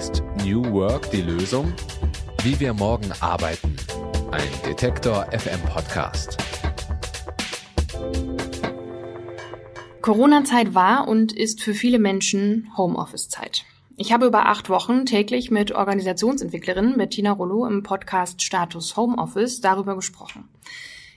Ist New Work die Lösung? Wie wir morgen arbeiten. Ein Detektor FM Podcast. Corona-Zeit war und ist für viele Menschen Homeoffice-Zeit. Ich habe über acht Wochen täglich mit Organisationsentwicklerin Bettina Rollo im Podcast Status Homeoffice darüber gesprochen.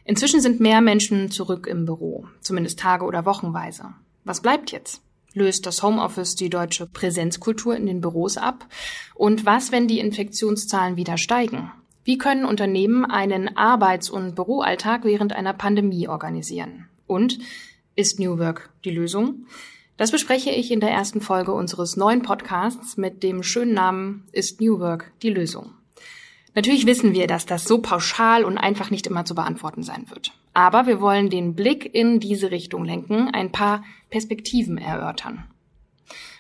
Inzwischen sind mehr Menschen zurück im Büro, zumindest Tage oder Wochenweise. Was bleibt jetzt? Löst das Homeoffice die deutsche Präsenzkultur in den Büros ab? Und was, wenn die Infektionszahlen wieder steigen? Wie können Unternehmen einen Arbeits- und Büroalltag während einer Pandemie organisieren? Und ist New Work die Lösung? Das bespreche ich in der ersten Folge unseres neuen Podcasts mit dem schönen Namen Ist New Work die Lösung? Natürlich wissen wir, dass das so pauschal und einfach nicht immer zu beantworten sein wird. Aber wir wollen den Blick in diese Richtung lenken, ein paar Perspektiven erörtern.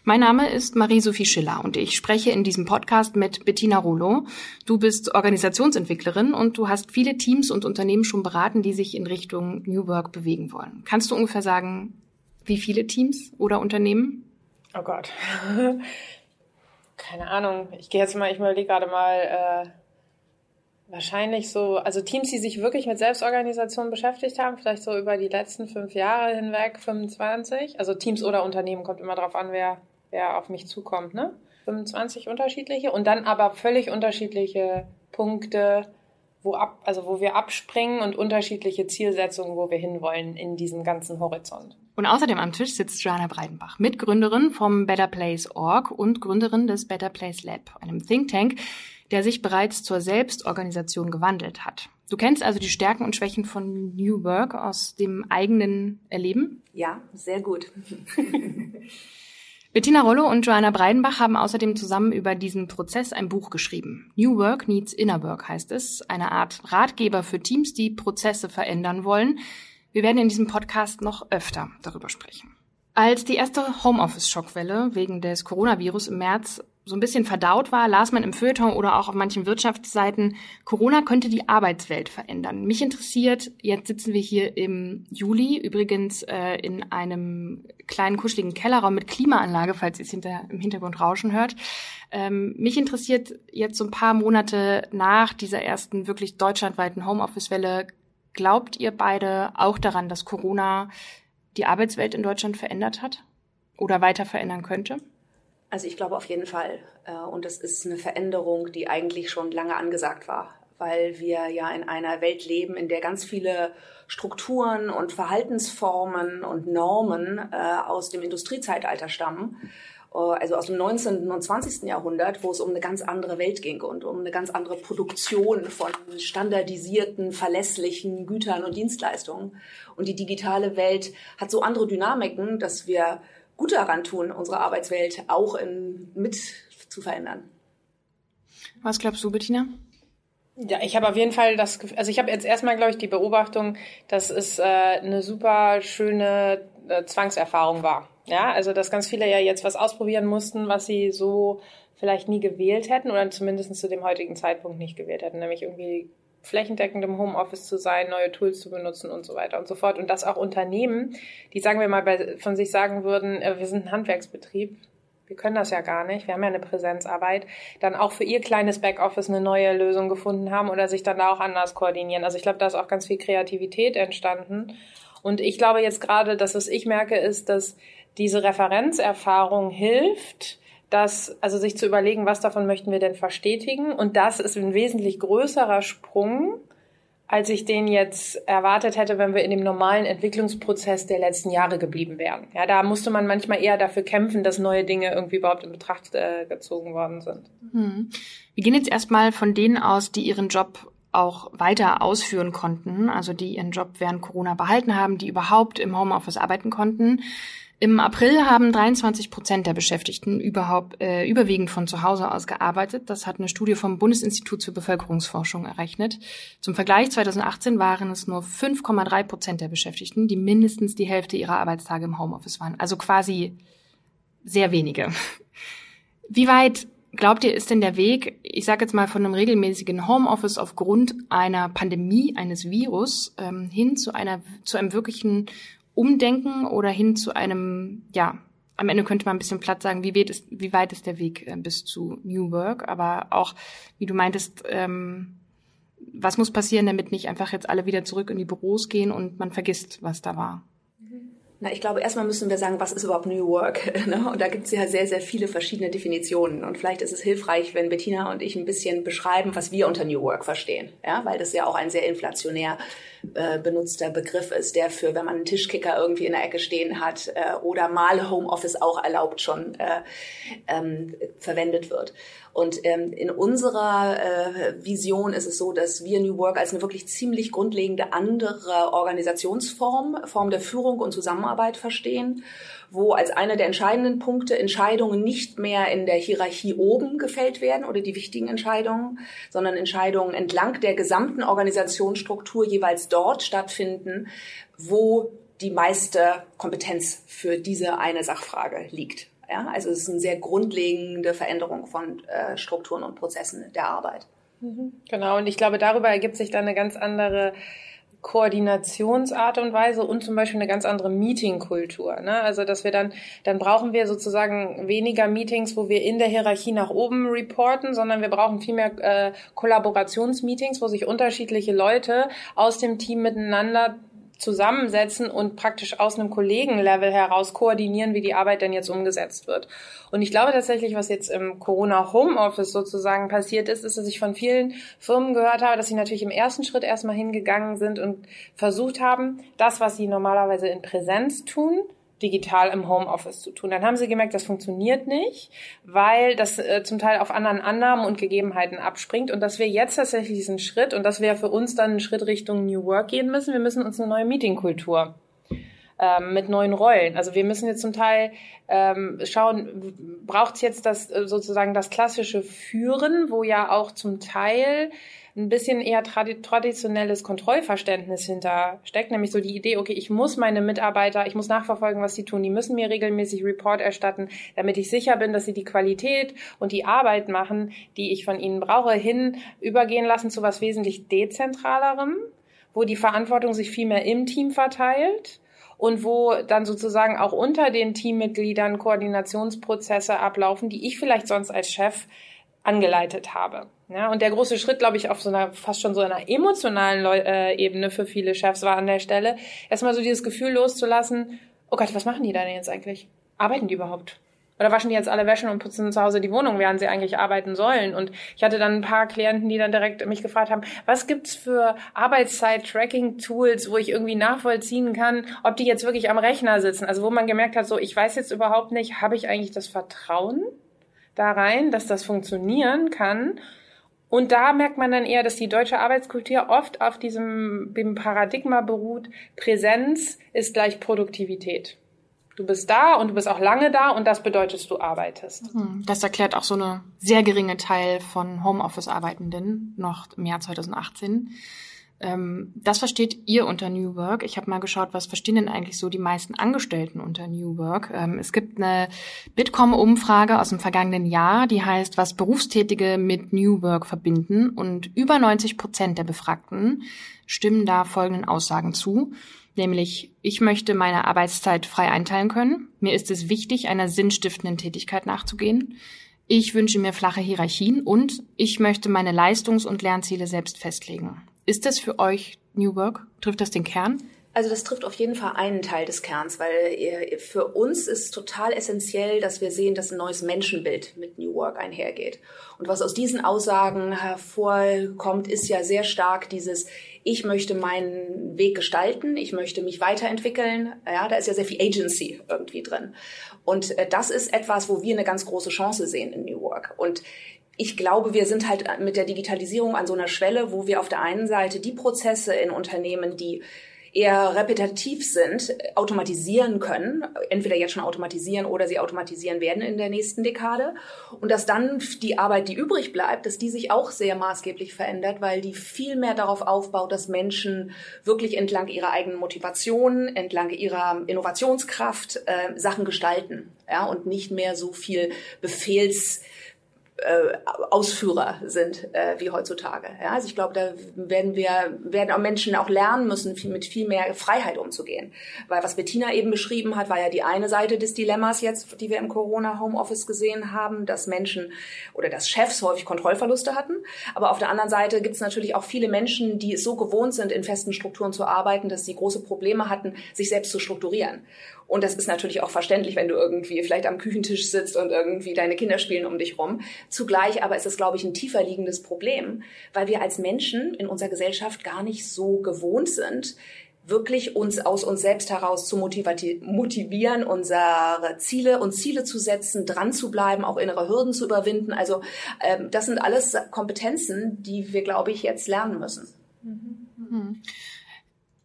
Mein Name ist Marie-Sophie Schiller und ich spreche in diesem Podcast mit Bettina Rollo. Du bist Organisationsentwicklerin und du hast viele Teams und Unternehmen schon beraten, die sich in Richtung New Work bewegen wollen. Kannst du ungefähr sagen, wie viele Teams oder Unternehmen? Oh Gott. Keine Ahnung. Ich gehe jetzt mal, ich überlege gerade mal, äh Wahrscheinlich so, also Teams, die sich wirklich mit Selbstorganisation beschäftigt haben, vielleicht so über die letzten fünf Jahre hinweg 25. Also Teams oder Unternehmen kommt immer darauf an, wer, wer auf mich zukommt, ne? 25 unterschiedliche und dann aber völlig unterschiedliche Punkte, wo ab, also wo wir abspringen und unterschiedliche Zielsetzungen, wo wir hinwollen in diesem ganzen Horizont. Und außerdem am Tisch sitzt Joanna Breidenbach, Mitgründerin vom Better Place Org und Gründerin des Better Place Lab, einem Think Tank, der sich bereits zur Selbstorganisation gewandelt hat. Du kennst also die Stärken und Schwächen von New Work aus dem eigenen Erleben? Ja, sehr gut. Bettina Rollo und Joanna Breidenbach haben außerdem zusammen über diesen Prozess ein Buch geschrieben. New Work Needs Inner Work heißt es, eine Art Ratgeber für Teams, die Prozesse verändern wollen. Wir werden in diesem Podcast noch öfter darüber sprechen. Als die erste Homeoffice-Schockwelle wegen des Coronavirus im März so ein bisschen verdaut war, las man im Feuilleton oder auch auf manchen Wirtschaftsseiten, Corona könnte die Arbeitswelt verändern. Mich interessiert, jetzt sitzen wir hier im Juli, übrigens äh, in einem kleinen kuscheligen Kellerraum mit Klimaanlage, falls ihr es hinter, im Hintergrund rauschen hört. Ähm, mich interessiert jetzt so ein paar Monate nach dieser ersten wirklich deutschlandweiten Homeoffice-Welle, glaubt ihr beide auch daran, dass Corona die Arbeitswelt in Deutschland verändert hat oder weiter verändern könnte? Also ich glaube auf jeden Fall. Äh, und das ist eine Veränderung, die eigentlich schon lange angesagt war, weil wir ja in einer Welt leben, in der ganz viele Strukturen und Verhaltensformen und Normen äh, aus dem Industriezeitalter stammen äh, also aus dem 19. und 20. Jahrhundert, wo es um eine ganz andere Welt ging und um eine ganz andere Produktion von standardisierten, verlässlichen Gütern und Dienstleistungen. Und die digitale Welt hat so andere Dynamiken, dass wir gut daran tun, unsere Arbeitswelt auch in, mit zu verändern. Was glaubst du, Bettina? Ja, ich habe auf jeden Fall das, Gefühl, also ich habe jetzt erstmal, glaube ich, die Beobachtung, dass es äh, eine super schöne äh, Zwangserfahrung war. Ja, also dass ganz viele ja jetzt was ausprobieren mussten, was sie so vielleicht nie gewählt hätten oder zumindest zu dem heutigen Zeitpunkt nicht gewählt hätten, nämlich irgendwie flächendeckend im Homeoffice zu sein, neue Tools zu benutzen und so weiter und so fort. Und dass auch Unternehmen, die sagen wir mal bei, von sich sagen würden, äh, wir sind ein Handwerksbetrieb, wir können das ja gar nicht, wir haben ja eine Präsenzarbeit, dann auch für ihr kleines Backoffice eine neue Lösung gefunden haben oder sich dann da auch anders koordinieren. Also ich glaube, da ist auch ganz viel Kreativität entstanden. Und ich glaube jetzt gerade, dass was ich merke, ist, dass diese Referenzerfahrung hilft, das, also sich zu überlegen, was davon möchten wir denn verstetigen. Und das ist ein wesentlich größerer Sprung, als ich den jetzt erwartet hätte, wenn wir in dem normalen Entwicklungsprozess der letzten Jahre geblieben wären. Ja, da musste man manchmal eher dafür kämpfen, dass neue Dinge irgendwie überhaupt in Betracht äh, gezogen worden sind. Hm. Wir gehen jetzt erstmal von denen aus, die ihren Job auch weiter ausführen konnten, also die ihren Job während Corona behalten haben, die überhaupt im Homeoffice arbeiten konnten. Im April haben 23 Prozent der Beschäftigten überhaupt äh, überwiegend von zu Hause aus gearbeitet. Das hat eine Studie vom Bundesinstitut für Bevölkerungsforschung errechnet. Zum Vergleich 2018 waren es nur 5,3 Prozent der Beschäftigten, die mindestens die Hälfte ihrer Arbeitstage im Homeoffice waren. Also quasi sehr wenige. Wie weit glaubt ihr, ist denn der Weg, ich sage jetzt mal von einem regelmäßigen Homeoffice aufgrund einer Pandemie, eines Virus, ähm, hin zu einer zu einem wirklichen Umdenken oder hin zu einem, ja, am Ende könnte man ein bisschen platt sagen, wie weit ist, wie weit ist der Weg äh, bis zu New Work, aber auch, wie du meintest, ähm, was muss passieren, damit nicht einfach jetzt alle wieder zurück in die Büros gehen und man vergisst, was da war? Na, ich glaube, erstmal müssen wir sagen, was ist überhaupt New Work? Ne? Und da gibt es ja sehr, sehr viele verschiedene Definitionen. Und vielleicht ist es hilfreich, wenn Bettina und ich ein bisschen beschreiben, was wir unter New Work verstehen. Ja, weil das ja auch ein sehr inflationär äh, benutzter Begriff ist, der für, wenn man einen Tischkicker irgendwie in der Ecke stehen hat äh, oder mal Homeoffice auch erlaubt schon äh, ähm, verwendet wird. Und ähm, in unserer äh, Vision ist es so, dass wir New Work als eine wirklich ziemlich grundlegende andere Organisationsform, Form der Führung und Zusammenarbeit verstehen, wo als einer der entscheidenden Punkte Entscheidungen nicht mehr in der Hierarchie oben gefällt werden oder die wichtigen Entscheidungen, sondern Entscheidungen entlang der gesamten Organisationsstruktur jeweils dort stattfinden, wo die meiste Kompetenz für diese eine Sachfrage liegt. Ja, also es ist eine sehr grundlegende Veränderung von äh, Strukturen und Prozessen der Arbeit. Mhm. Genau, und ich glaube, darüber ergibt sich dann eine ganz andere Koordinationsart und Weise und zum Beispiel eine ganz andere Meetingkultur. Ne? Also dass wir dann, dann brauchen wir sozusagen weniger Meetings, wo wir in der Hierarchie nach oben reporten, sondern wir brauchen viel mehr äh, Kollaborationsmeetings, wo sich unterschiedliche Leute aus dem Team miteinander zusammensetzen und praktisch aus einem Kollegenlevel heraus koordinieren, wie die Arbeit denn jetzt umgesetzt wird. Und ich glaube tatsächlich, was jetzt im Corona Homeoffice sozusagen passiert ist, ist, dass ich von vielen Firmen gehört habe, dass sie natürlich im ersten Schritt erstmal hingegangen sind und versucht haben, das, was sie normalerweise in Präsenz tun, digital im Homeoffice zu tun. Dann haben sie gemerkt, das funktioniert nicht, weil das äh, zum Teil auf anderen Annahmen und Gegebenheiten abspringt und dass wir jetzt tatsächlich diesen Schritt und dass wir für uns dann einen Schritt Richtung New Work gehen müssen. Wir müssen uns eine neue Meetingkultur ähm, mit neuen Rollen. Also wir müssen jetzt zum Teil ähm, schauen, braucht es jetzt das äh, sozusagen das klassische Führen, wo ja auch zum Teil ein bisschen eher tradi traditionelles Kontrollverständnis hintersteckt, nämlich so die Idee, okay, ich muss meine Mitarbeiter, ich muss nachverfolgen, was sie tun, die müssen mir regelmäßig Report erstatten, damit ich sicher bin, dass sie die Qualität und die Arbeit machen, die ich von ihnen brauche, hin übergehen lassen zu was wesentlich dezentralerem, wo die Verantwortung sich viel mehr im Team verteilt und wo dann sozusagen auch unter den Teammitgliedern Koordinationsprozesse ablaufen, die ich vielleicht sonst als Chef angeleitet habe. Ja, und der große Schritt, glaube ich, auf so einer fast schon so einer emotionalen Leu äh, Ebene für viele Chefs war an der Stelle, erstmal so dieses Gefühl loszulassen, oh Gott, was machen die denn jetzt eigentlich? Arbeiten die überhaupt? Oder waschen die jetzt alle Wäsche und putzen zu Hause die Wohnung, während sie eigentlich arbeiten sollen? Und ich hatte dann ein paar Klienten, die dann direkt mich gefragt haben, was gibt's für Arbeitszeit-Tracking-Tools, wo ich irgendwie nachvollziehen kann, ob die jetzt wirklich am Rechner sitzen? Also wo man gemerkt hat, so, ich weiß jetzt überhaupt nicht, habe ich eigentlich das Vertrauen da rein, dass das funktionieren kann? Und da merkt man dann eher, dass die deutsche Arbeitskultur oft auf diesem dem Paradigma beruht, Präsenz ist gleich Produktivität. Du bist da und du bist auch lange da und das bedeutet, du arbeitest. Mhm. Das erklärt auch so eine sehr geringe Teil von Homeoffice-Arbeitenden noch im Jahr 2018. Ähm, das versteht ihr unter New Work. Ich habe mal geschaut, was verstehen denn eigentlich so die meisten Angestellten unter New Work. Ähm, es gibt eine Bitkom-Umfrage aus dem vergangenen Jahr, die heißt, was Berufstätige mit New Work verbinden. Und über 90 Prozent der Befragten stimmen da folgenden Aussagen zu. Nämlich, ich möchte meine Arbeitszeit frei einteilen können. Mir ist es wichtig, einer sinnstiftenden Tätigkeit nachzugehen. Ich wünsche mir flache Hierarchien und ich möchte meine Leistungs- und Lernziele selbst festlegen. Ist das für euch New Work? Trifft das den Kern? Also das trifft auf jeden Fall einen Teil des Kerns, weil für uns ist total essentiell, dass wir sehen, dass ein neues Menschenbild mit New Work einhergeht. Und was aus diesen Aussagen hervorkommt, ist ja sehr stark dieses, ich möchte meinen Weg gestalten, ich möchte mich weiterentwickeln. Ja, da ist ja sehr viel Agency irgendwie drin. Und äh, das ist etwas, wo wir eine ganz große Chance sehen in New Work. Und ich glaube, wir sind halt mit der Digitalisierung an so einer Schwelle, wo wir auf der einen Seite die Prozesse in Unternehmen, die eher repetitiv sind, automatisieren können, entweder jetzt schon automatisieren oder sie automatisieren werden in der nächsten Dekade. Und dass dann die Arbeit, die übrig bleibt, dass die sich auch sehr maßgeblich verändert, weil die viel mehr darauf aufbaut, dass Menschen wirklich entlang ihrer eigenen Motivation, entlang ihrer Innovationskraft äh, Sachen gestalten ja, und nicht mehr so viel Befehls äh, Ausführer sind äh, wie heutzutage. Ja, also ich glaube, da werden wir werden auch Menschen auch lernen müssen, viel, mit viel mehr Freiheit umzugehen. Weil was Bettina eben beschrieben hat, war ja die eine Seite des Dilemmas jetzt, die wir im Corona Homeoffice gesehen haben, dass Menschen oder dass Chefs häufig Kontrollverluste hatten. Aber auf der anderen Seite gibt es natürlich auch viele Menschen, die es so gewohnt sind, in festen Strukturen zu arbeiten, dass sie große Probleme hatten, sich selbst zu strukturieren. Und das ist natürlich auch verständlich, wenn du irgendwie vielleicht am Küchentisch sitzt und irgendwie deine Kinder spielen um dich rum. Zugleich aber ist es, glaube ich, ein tiefer liegendes Problem, weil wir als Menschen in unserer Gesellschaft gar nicht so gewohnt sind, wirklich uns aus uns selbst heraus zu motivieren, unsere Ziele und Ziele zu setzen, dran zu bleiben, auch innere Hürden zu überwinden. Also ähm, das sind alles Kompetenzen, die wir, glaube ich, jetzt lernen müssen. Mhm.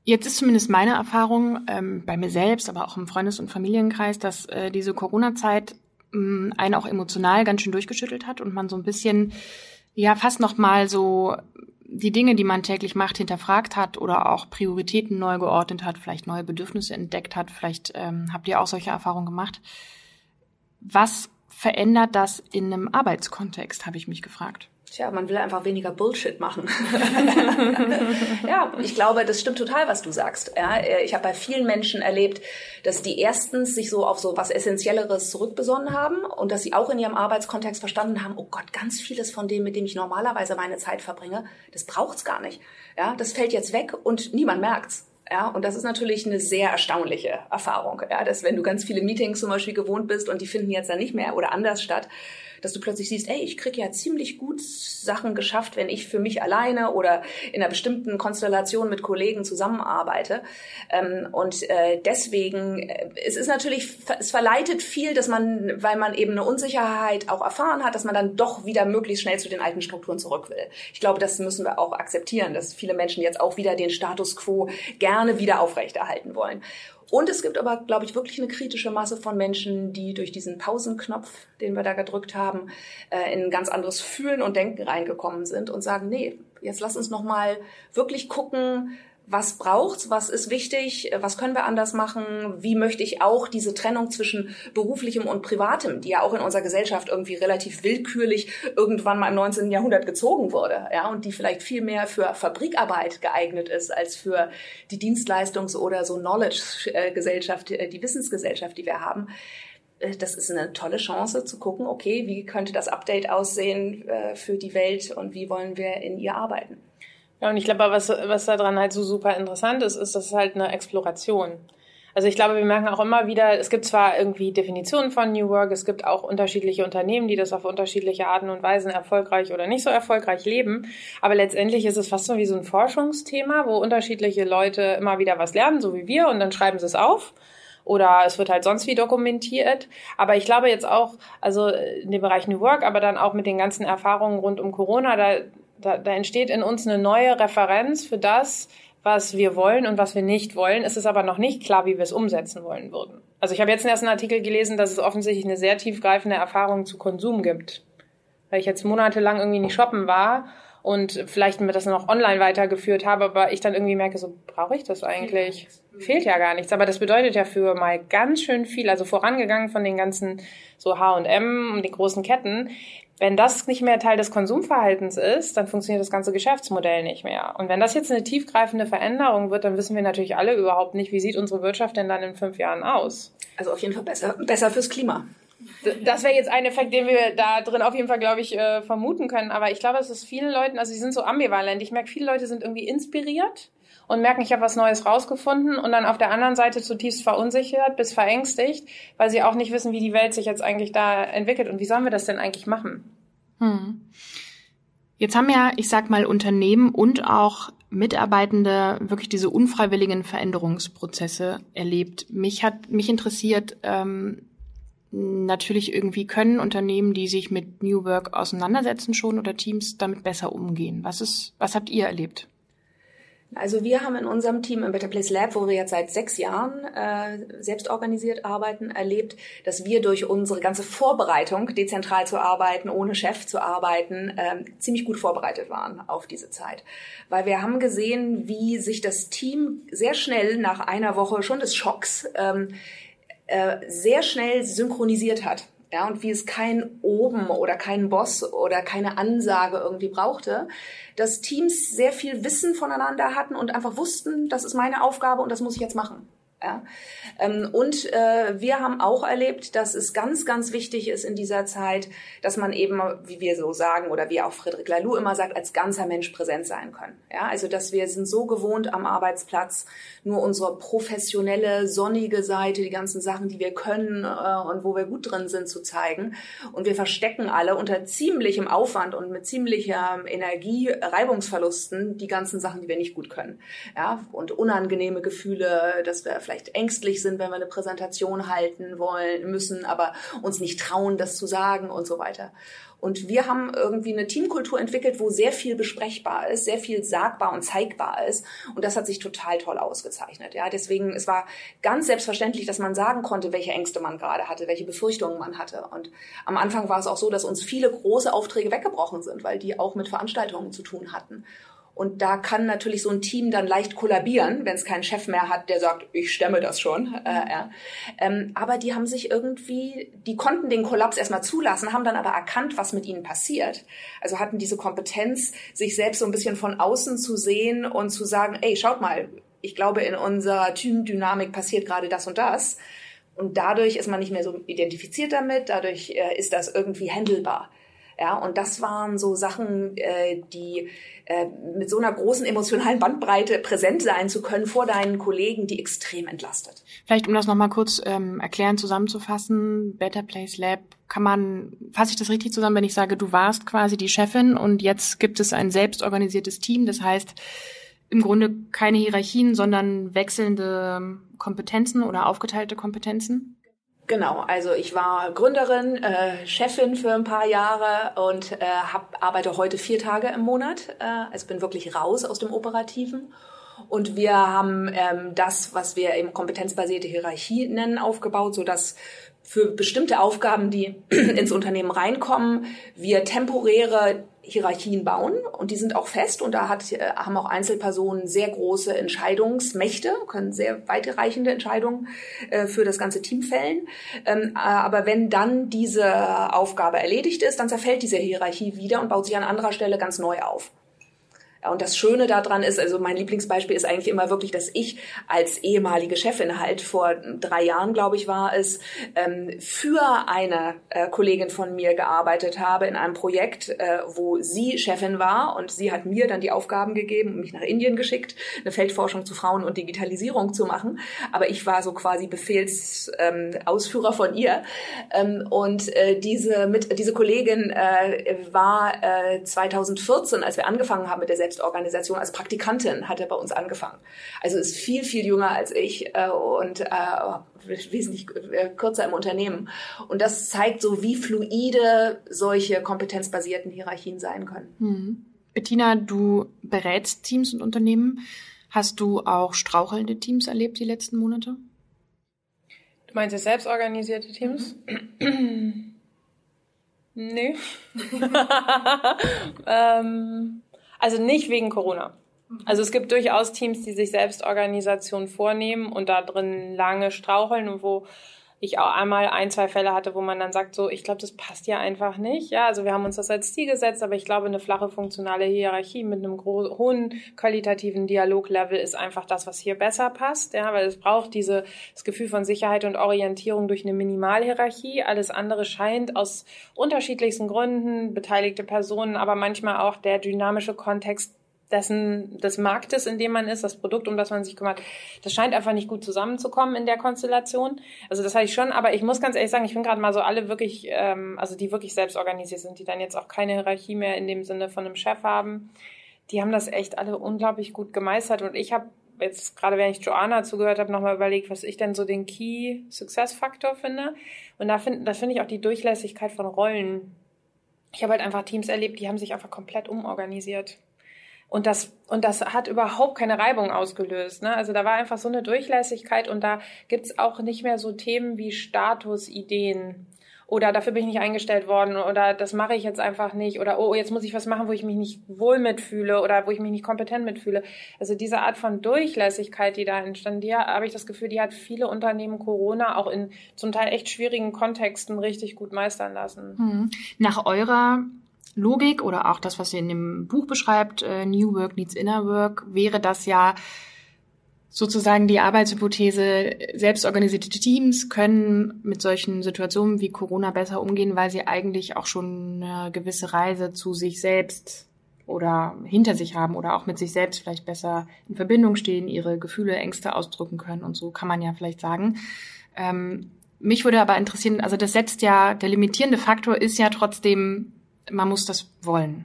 Jetzt ist zumindest meine Erfahrung ähm, bei mir selbst, aber auch im Freundes- und Familienkreis, dass äh, diese Corona-Zeit ähm, einen auch emotional ganz schön durchgeschüttelt hat und man so ein bisschen, ja, fast noch mal so die Dinge, die man täglich macht, hinterfragt hat oder auch Prioritäten neu geordnet hat, vielleicht neue Bedürfnisse entdeckt hat. Vielleicht ähm, habt ihr auch solche Erfahrungen gemacht. Was verändert das in einem Arbeitskontext, habe ich mich gefragt. Tja, man will einfach weniger Bullshit machen. ja, ich glaube, das stimmt total, was du sagst. Ja, ich habe bei vielen Menschen erlebt, dass die erstens sich so auf so was Essentielleres zurückbesonnen haben und dass sie auch in ihrem Arbeitskontext verstanden haben, oh Gott, ganz vieles von dem, mit dem ich normalerweise meine Zeit verbringe, das braucht's gar nicht. Ja, das fällt jetzt weg und niemand merkt's. Ja, und das ist natürlich eine sehr erstaunliche Erfahrung, ja, dass wenn du ganz viele Meetings zum Beispiel gewohnt bist und die finden jetzt dann nicht mehr oder anders statt, dass du plötzlich siehst, ey, ich kriege ja ziemlich gut Sachen geschafft, wenn ich für mich alleine oder in einer bestimmten Konstellation mit Kollegen zusammenarbeite. Ähm, und äh, deswegen, äh, es ist natürlich, es verleitet viel, dass man, weil man eben eine Unsicherheit auch erfahren hat, dass man dann doch wieder möglichst schnell zu den alten Strukturen zurück will. Ich glaube, das müssen wir auch akzeptieren, dass viele Menschen jetzt auch wieder den Status quo gerne wieder aufrechterhalten wollen. Und es gibt aber, glaube ich, wirklich eine kritische Masse von Menschen, die durch diesen Pausenknopf, den wir da gedrückt haben, äh, in ein ganz anderes Fühlen und Denken reingekommen sind und sagen, nee, jetzt lass uns noch mal wirklich gucken, was braucht's, was ist wichtig, was können wir anders machen, wie möchte ich auch diese Trennung zwischen beruflichem und privatem, die ja auch in unserer Gesellschaft irgendwie relativ willkürlich irgendwann mal im 19. Jahrhundert gezogen wurde, ja, und die vielleicht viel mehr für Fabrikarbeit geeignet ist als für die Dienstleistungs- oder so Knowledge-Gesellschaft, äh, die Wissensgesellschaft, die wir haben äh, das ist eine tolle Chance zu gucken, okay, wie könnte das Update aussehen äh, für die Welt und wie wollen wir in ihr arbeiten. Ja, und ich glaube, was, was daran halt so super interessant ist, ist, das ist halt eine Exploration. Also ich glaube, wir merken auch immer wieder, es gibt zwar irgendwie Definitionen von New Work, es gibt auch unterschiedliche Unternehmen, die das auf unterschiedliche Arten und Weisen erfolgreich oder nicht so erfolgreich leben, aber letztendlich ist es fast so wie so ein Forschungsthema, wo unterschiedliche Leute immer wieder was lernen, so wie wir, und dann schreiben sie es auf oder es wird halt sonst wie dokumentiert. Aber ich glaube jetzt auch, also in dem Bereich New Work, aber dann auch mit den ganzen Erfahrungen rund um Corona, da da, da entsteht in uns eine neue Referenz für das, was wir wollen und was wir nicht wollen. Es ist aber noch nicht klar, wie wir es umsetzen wollen würden. Also ich habe jetzt erst einen Artikel gelesen, dass es offensichtlich eine sehr tiefgreifende Erfahrung zu Konsum gibt. Weil ich jetzt monatelang irgendwie nicht shoppen war und vielleicht mir das noch online weitergeführt habe, aber ich dann irgendwie merke, so brauche ich das eigentlich? Fehlt ja gar nichts. Aber das bedeutet ja für mal ganz schön viel, also vorangegangen von den ganzen so H&M und die großen Ketten, wenn das nicht mehr Teil des Konsumverhaltens ist, dann funktioniert das ganze Geschäftsmodell nicht mehr. Und wenn das jetzt eine tiefgreifende Veränderung wird, dann wissen wir natürlich alle überhaupt nicht, wie sieht unsere Wirtschaft denn dann in fünf Jahren aus. Also auf jeden Fall besser, besser fürs Klima. Das wäre jetzt ein Effekt, den wir da drin auf jeden Fall, glaube ich, äh, vermuten können. Aber ich glaube, es ist vielen Leuten, also sie sind so ambivalent. Ich merke, viele Leute sind irgendwie inspiriert und merken, ich habe was Neues rausgefunden und dann auf der anderen Seite zutiefst verunsichert bis verängstigt, weil sie auch nicht wissen, wie die Welt sich jetzt eigentlich da entwickelt und wie sollen wir das denn eigentlich machen. Hm. Jetzt haben ja, ich sag mal, Unternehmen und auch Mitarbeitende wirklich diese unfreiwilligen Veränderungsprozesse erlebt. Mich hat mich interessiert, ähm, natürlich irgendwie können Unternehmen, die sich mit New Work auseinandersetzen schon oder Teams damit besser umgehen. Was ist, was habt ihr erlebt? Also wir haben in unserem Team im Better Place Lab, wo wir jetzt seit sechs Jahren äh, selbst organisiert arbeiten, erlebt, dass wir durch unsere ganze Vorbereitung, dezentral zu arbeiten, ohne Chef zu arbeiten, äh, ziemlich gut vorbereitet waren auf diese Zeit. Weil wir haben gesehen, wie sich das Team sehr schnell nach einer Woche schon des Schocks ähm, äh, sehr schnell synchronisiert hat Ja, und wie es kein Oben oder kein Boss oder keine Ansage irgendwie brauchte, dass Teams sehr viel Wissen voneinander hatten und einfach wussten, das ist meine Aufgabe und das muss ich jetzt machen. Ja? Ähm, und äh, wir haben auch erlebt, dass es ganz, ganz wichtig ist in dieser Zeit, dass man eben, wie wir so sagen oder wie auch Friedrich Laloux immer sagt, als ganzer Mensch präsent sein können. Ja? Also dass wir sind so gewohnt am Arbeitsplatz, nur unsere professionelle, sonnige Seite, die ganzen Sachen, die wir können äh, und wo wir gut drin sind, zu zeigen. Und wir verstecken alle unter ziemlichem Aufwand und mit ziemlicher Energie, Reibungsverlusten, die ganzen Sachen, die wir nicht gut können. Ja? Und unangenehme Gefühle, dass wir vielleicht ängstlich sind, wenn wir eine Präsentation halten wollen, müssen, aber uns nicht trauen, das zu sagen und so weiter. Und wir haben irgendwie eine Teamkultur entwickelt, wo sehr viel besprechbar ist, sehr viel sagbar und zeigbar ist. Und das hat sich total toll ausgezeichnet. Ja, deswegen, es war ganz selbstverständlich, dass man sagen konnte, welche Ängste man gerade hatte, welche Befürchtungen man hatte. Und am Anfang war es auch so, dass uns viele große Aufträge weggebrochen sind, weil die auch mit Veranstaltungen zu tun hatten. Und da kann natürlich so ein Team dann leicht kollabieren, wenn es keinen Chef mehr hat, der sagt, ich stemme das schon. Äh, ja. ähm, aber die haben sich irgendwie, die konnten den Kollaps erstmal zulassen, haben dann aber erkannt, was mit ihnen passiert. Also hatten diese Kompetenz, sich selbst so ein bisschen von außen zu sehen und zu sagen, ey, schaut mal, ich glaube, in unserer Teamdynamik passiert gerade das und das. Und dadurch ist man nicht mehr so identifiziert damit, dadurch äh, ist das irgendwie handelbar. Ja, und das waren so Sachen, äh, die äh, mit so einer großen emotionalen Bandbreite präsent sein zu können vor deinen Kollegen, die extrem entlastet. Vielleicht um das nochmal kurz ähm, erklären, zusammenzufassen, Better Place Lab, kann man, fasse ich das richtig zusammen, wenn ich sage, du warst quasi die Chefin und jetzt gibt es ein selbstorganisiertes Team, das heißt, im Grunde keine Hierarchien, sondern wechselnde Kompetenzen oder aufgeteilte Kompetenzen? Genau, also ich war Gründerin, äh, Chefin für ein paar Jahre und äh, hab, arbeite heute vier Tage im Monat. Äh, also bin wirklich raus aus dem Operativen. Und wir haben ähm, das, was wir eben kompetenzbasierte Hierarchie nennen, aufgebaut, so dass für bestimmte Aufgaben, die ins Unternehmen reinkommen, wir temporäre Hierarchien bauen und die sind auch fest und da hat, äh, haben auch Einzelpersonen sehr große Entscheidungsmächte, können sehr weitreichende Entscheidungen äh, für das ganze Team fällen. Ähm, äh, aber wenn dann diese Aufgabe erledigt ist, dann zerfällt diese Hierarchie wieder und baut sich an anderer Stelle ganz neu auf. Und das Schöne daran ist, also mein Lieblingsbeispiel ist eigentlich immer wirklich, dass ich als ehemalige Chefin halt vor drei Jahren, glaube ich, war es, ähm, für eine äh, Kollegin von mir gearbeitet habe in einem Projekt, äh, wo sie Chefin war und sie hat mir dann die Aufgaben gegeben und mich nach Indien geschickt, eine Feldforschung zu Frauen und Digitalisierung zu machen. Aber ich war so quasi Befehlsausführer ähm, von ihr. Ähm, und äh, diese, mit, diese Kollegin war äh, 2014, als wir angefangen haben mit der Selbstorganisation als Praktikantin hat er bei uns angefangen. Also ist viel, viel jünger als ich äh, und äh, wesentlich äh, kürzer im Unternehmen. Und das zeigt so, wie fluide solche kompetenzbasierten Hierarchien sein können. Hm. Bettina, du berätst Teams und Unternehmen. Hast du auch strauchelnde Teams erlebt die letzten Monate? Du meinst jetzt selbstorganisierte Teams? Mhm. nee. ähm, also nicht wegen Corona. Also es gibt durchaus Teams, die sich Selbstorganisation vornehmen und da drin lange straucheln und wo ich auch einmal ein, zwei Fälle hatte, wo man dann sagt, so, ich glaube, das passt ja einfach nicht. Ja, also wir haben uns das als Ziel gesetzt, aber ich glaube, eine flache funktionale Hierarchie mit einem hohen qualitativen Dialoglevel ist einfach das, was hier besser passt. Ja, weil es braucht diese, das Gefühl von Sicherheit und Orientierung durch eine Minimalhierarchie. Alles andere scheint aus unterschiedlichsten Gründen, beteiligte Personen, aber manchmal auch der dynamische Kontext dessen, des Marktes, in dem man ist, das Produkt, um das man sich kümmert, das scheint einfach nicht gut zusammenzukommen in der Konstellation. Also das hatte ich schon, aber ich muss ganz ehrlich sagen, ich bin gerade mal so alle wirklich, ähm, also die wirklich selbst organisiert sind, die dann jetzt auch keine Hierarchie mehr in dem Sinne von einem Chef haben, die haben das echt alle unglaublich gut gemeistert und ich habe jetzt gerade, wenn ich Joanna zugehört habe, nochmal überlegt, was ich denn so den Key Success Faktor finde. Und da finde, das finde ich auch die Durchlässigkeit von Rollen. Ich habe halt einfach Teams erlebt, die haben sich einfach komplett umorganisiert. Und das, und das hat überhaupt keine Reibung ausgelöst. Ne? Also da war einfach so eine Durchlässigkeit und da gibt's auch nicht mehr so Themen wie Status, Ideen oder dafür bin ich nicht eingestellt worden oder das mache ich jetzt einfach nicht oder oh, jetzt muss ich was machen, wo ich mich nicht wohl mitfühle oder wo ich mich nicht kompetent mitfühle. Also diese Art von Durchlässigkeit, die da entstand, die habe ich das Gefühl, die hat viele Unternehmen Corona auch in zum Teil echt schwierigen Kontexten richtig gut meistern lassen. Hm. Nach eurer Logik oder auch das, was ihr in dem Buch beschreibt, äh, New Work needs Inner Work, wäre das ja sozusagen die Arbeitshypothese, selbstorganisierte Teams können mit solchen Situationen wie Corona besser umgehen, weil sie eigentlich auch schon eine gewisse Reise zu sich selbst oder hinter sich haben oder auch mit sich selbst vielleicht besser in Verbindung stehen, ihre Gefühle, Ängste ausdrücken können und so kann man ja vielleicht sagen. Ähm, mich würde aber interessieren, also das setzt ja, der limitierende Faktor ist ja trotzdem, man muss das wollen.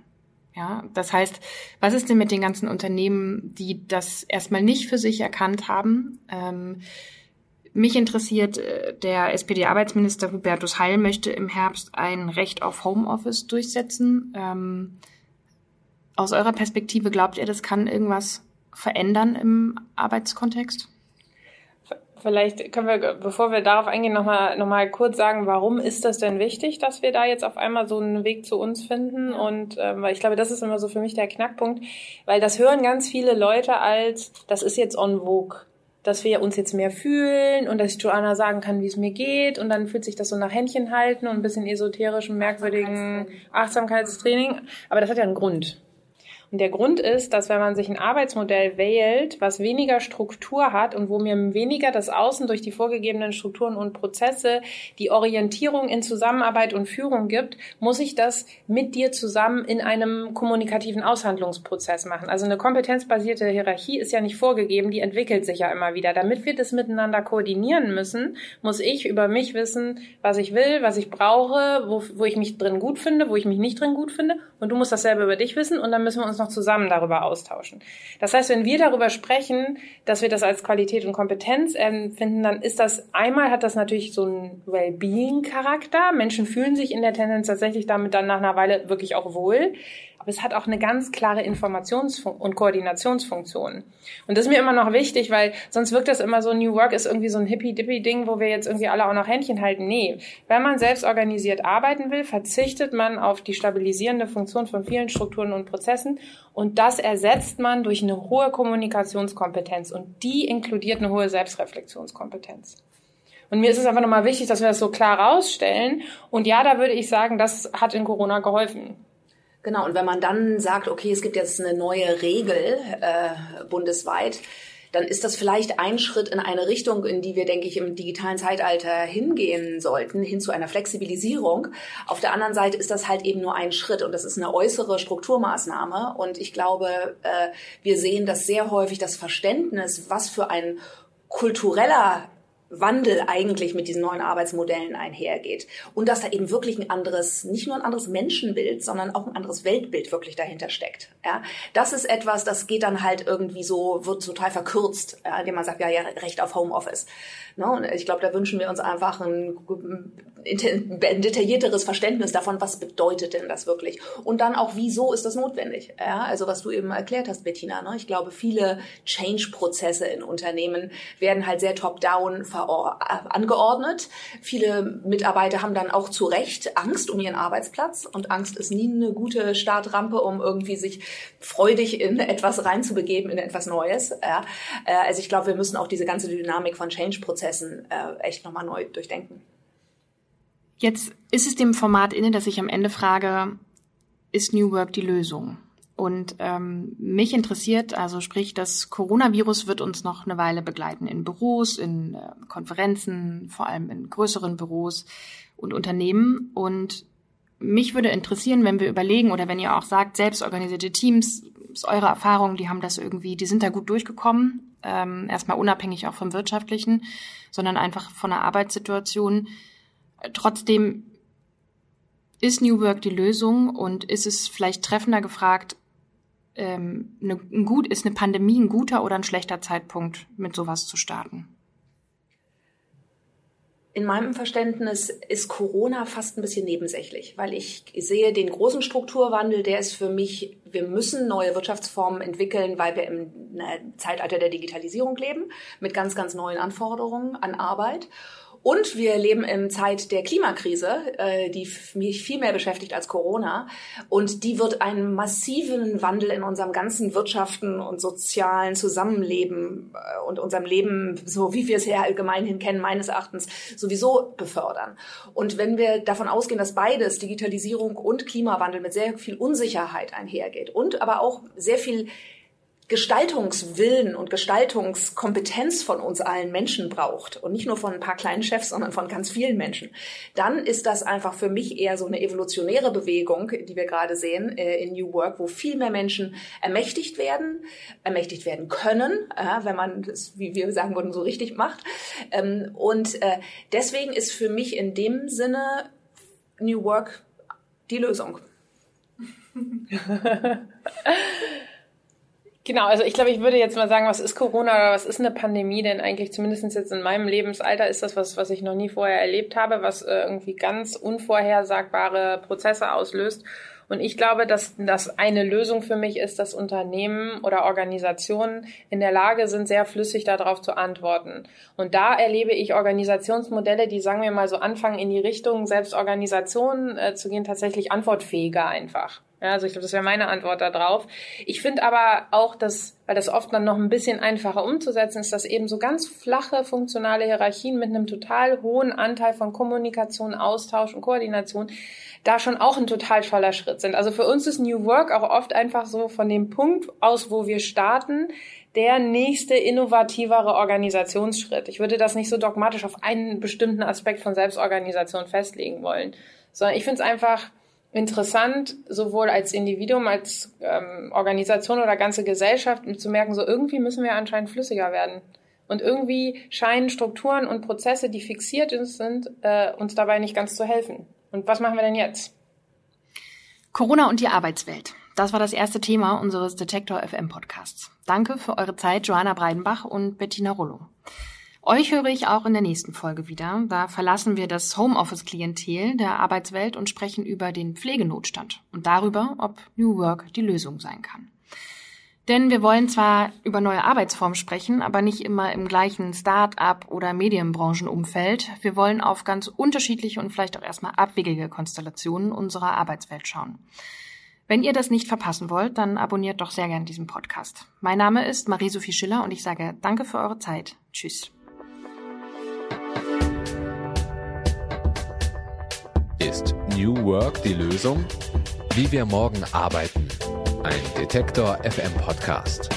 Ja, das heißt, was ist denn mit den ganzen Unternehmen, die das erstmal nicht für sich erkannt haben? Ähm, mich interessiert, äh, der SPD-Arbeitsminister Hubertus Heil möchte im Herbst ein Recht auf Homeoffice durchsetzen. Ähm, aus eurer Perspektive glaubt ihr, das kann irgendwas verändern im Arbeitskontext? Vielleicht können wir, bevor wir darauf eingehen, nochmal noch mal kurz sagen, warum ist das denn wichtig, dass wir da jetzt auf einmal so einen Weg zu uns finden? Und ähm, weil ich glaube, das ist immer so für mich der Knackpunkt, weil das hören ganz viele Leute als, das ist jetzt on vogue dass wir uns jetzt mehr fühlen und dass ich Joanna sagen kann, wie es mir geht und dann fühlt sich das so nach Händchen halten und ein bisschen esoterischem, merkwürdigen Achtsamkeitstraining. Aber das hat ja einen Grund. Und der Grund ist, dass wenn man sich ein Arbeitsmodell wählt, was weniger Struktur hat und wo mir weniger das Außen durch die vorgegebenen Strukturen und Prozesse die Orientierung in Zusammenarbeit und Führung gibt, muss ich das mit dir zusammen in einem kommunikativen Aushandlungsprozess machen. Also eine kompetenzbasierte Hierarchie ist ja nicht vorgegeben, die entwickelt sich ja immer wieder. Damit wir das miteinander koordinieren müssen, muss ich über mich wissen, was ich will, was ich brauche, wo, wo ich mich drin gut finde, wo ich mich nicht drin gut finde. Und du musst dasselbe über dich wissen und dann müssen wir uns noch zusammen darüber austauschen. Das heißt, wenn wir darüber sprechen, dass wir das als Qualität und Kompetenz empfinden, dann ist das einmal hat das natürlich so einen Wellbeing-Charakter. Menschen fühlen sich in der Tendenz tatsächlich damit dann nach einer Weile wirklich auch wohl aber es hat auch eine ganz klare Informations- und Koordinationsfunktion. Und das ist mir immer noch wichtig, weil sonst wirkt das immer so, New Work ist irgendwie so ein hippie-dippy-Ding, wo wir jetzt irgendwie alle auch noch Händchen halten. Nee, wenn man selbst organisiert arbeiten will, verzichtet man auf die stabilisierende Funktion von vielen Strukturen und Prozessen und das ersetzt man durch eine hohe Kommunikationskompetenz und die inkludiert eine hohe Selbstreflexionskompetenz. Und mir ist es einfach nochmal wichtig, dass wir das so klar rausstellen. Und ja, da würde ich sagen, das hat in Corona geholfen. Genau, und wenn man dann sagt, okay, es gibt jetzt eine neue Regel äh, bundesweit, dann ist das vielleicht ein Schritt in eine Richtung, in die wir, denke ich, im digitalen Zeitalter hingehen sollten, hin zu einer Flexibilisierung. Auf der anderen Seite ist das halt eben nur ein Schritt und das ist eine äußere Strukturmaßnahme. Und ich glaube, äh, wir sehen das sehr häufig, das Verständnis, was für ein kultureller Wandel eigentlich mit diesen neuen Arbeitsmodellen einhergeht. Und dass da eben wirklich ein anderes, nicht nur ein anderes Menschenbild, sondern auch ein anderes Weltbild wirklich dahinter steckt. Ja, das ist etwas, das geht dann halt irgendwie so, wird total verkürzt, ja, indem man sagt, ja, ja, Recht auf Homeoffice. Ne? Und ich glaube, da wünschen wir uns einfach ein, ein detaillierteres Verständnis davon, was bedeutet denn das wirklich? Und dann auch, wieso ist das notwendig? Ja, also was du eben erklärt hast, Bettina. Ne? Ich glaube, viele Change-Prozesse in Unternehmen werden halt sehr top-down angeordnet. Viele Mitarbeiter haben dann auch zu Recht Angst um ihren Arbeitsplatz und Angst ist nie eine gute Startrampe, um irgendwie sich freudig in etwas reinzubegeben, in etwas Neues. Äh, also ich glaube, wir müssen auch diese ganze Dynamik von Change-Prozessen Prozessen äh, echt nochmal neu durchdenken. Jetzt ist es dem Format inne, dass ich am Ende frage, ist New Work die Lösung? Und ähm, mich interessiert, also sprich, das Coronavirus wird uns noch eine Weile begleiten in Büros, in äh, Konferenzen, vor allem in größeren Büros und Unternehmen. Und mich würde interessieren, wenn wir überlegen oder wenn ihr auch sagt, selbstorganisierte Teams, ist eure Erfahrung, die haben das irgendwie, die sind da gut durchgekommen ähm, erstmal unabhängig auch vom wirtschaftlichen, sondern einfach von der Arbeitssituation. Trotzdem ist New Work die Lösung und ist es vielleicht treffender gefragt, ähm, eine, ein gut, ist eine Pandemie ein guter oder ein schlechter Zeitpunkt, mit sowas zu starten? In meinem Verständnis ist Corona fast ein bisschen nebensächlich, weil ich sehe den großen Strukturwandel, der ist für mich, wir müssen neue Wirtschaftsformen entwickeln, weil wir im Zeitalter der Digitalisierung leben, mit ganz, ganz neuen Anforderungen an Arbeit. Und wir leben in Zeit der Klimakrise, äh, die mich viel mehr beschäftigt als Corona. Und die wird einen massiven Wandel in unserem ganzen Wirtschaften und sozialen Zusammenleben äh, und unserem Leben, so wie wir es ja allgemeinhin kennen, meines Erachtens sowieso befördern. Und wenn wir davon ausgehen, dass beides, Digitalisierung und Klimawandel, mit sehr viel Unsicherheit einhergeht und aber auch sehr viel Gestaltungswillen und Gestaltungskompetenz von uns allen Menschen braucht und nicht nur von ein paar kleinen Chefs, sondern von ganz vielen Menschen, dann ist das einfach für mich eher so eine evolutionäre Bewegung, die wir gerade sehen äh, in New Work, wo viel mehr Menschen ermächtigt werden, ermächtigt werden können, äh, wenn man das, wie wir sagen würden, so richtig macht. Ähm, und äh, deswegen ist für mich in dem Sinne New Work die Lösung. Genau, also ich glaube, ich würde jetzt mal sagen, was ist Corona oder was ist eine Pandemie? Denn eigentlich zumindest jetzt in meinem Lebensalter ist das was, was ich noch nie vorher erlebt habe, was äh, irgendwie ganz unvorhersagbare Prozesse auslöst. Und ich glaube, dass das eine Lösung für mich ist, dass Unternehmen oder Organisationen in der Lage sind, sehr flüssig darauf zu antworten. Und da erlebe ich Organisationsmodelle, die, sagen wir mal, so anfangen in die Richtung, selbst Organisationen äh, zu gehen, tatsächlich antwortfähiger einfach. Ja, also ich glaube, das wäre meine Antwort darauf. Ich finde aber auch, dass, weil das oft dann noch ein bisschen einfacher umzusetzen ist, dass eben so ganz flache funktionale Hierarchien mit einem total hohen Anteil von Kommunikation, Austausch und Koordination da schon auch ein total toller Schritt sind. Also für uns ist New Work auch oft einfach so von dem Punkt aus, wo wir starten, der nächste innovativere Organisationsschritt. Ich würde das nicht so dogmatisch auf einen bestimmten Aspekt von Selbstorganisation festlegen wollen, sondern ich finde es einfach interessant, sowohl als Individuum, als ähm, Organisation oder ganze Gesellschaft, zu merken, so irgendwie müssen wir anscheinend flüssiger werden. Und irgendwie scheinen Strukturen und Prozesse, die fixiert sind, äh, uns dabei nicht ganz zu helfen. Und was machen wir denn jetzt? Corona und die Arbeitswelt. Das war das erste Thema unseres Detektor FM Podcasts. Danke für eure Zeit, Joanna Breidenbach und Bettina Rollo. Euch höre ich auch in der nächsten Folge wieder. Da verlassen wir das Homeoffice-Klientel der Arbeitswelt und sprechen über den Pflegenotstand und darüber, ob New Work die Lösung sein kann. Denn wir wollen zwar über neue Arbeitsformen sprechen, aber nicht immer im gleichen Start-up oder Medienbranchenumfeld. Wir wollen auf ganz unterschiedliche und vielleicht auch erstmal abwegige Konstellationen unserer Arbeitswelt schauen. Wenn ihr das nicht verpassen wollt, dann abonniert doch sehr gern diesen Podcast. Mein Name ist Marie-Sophie Schiller und ich sage danke für eure Zeit. Tschüss. Ist New Work die Lösung? Wie wir morgen arbeiten. Ein Detektor FM Podcast.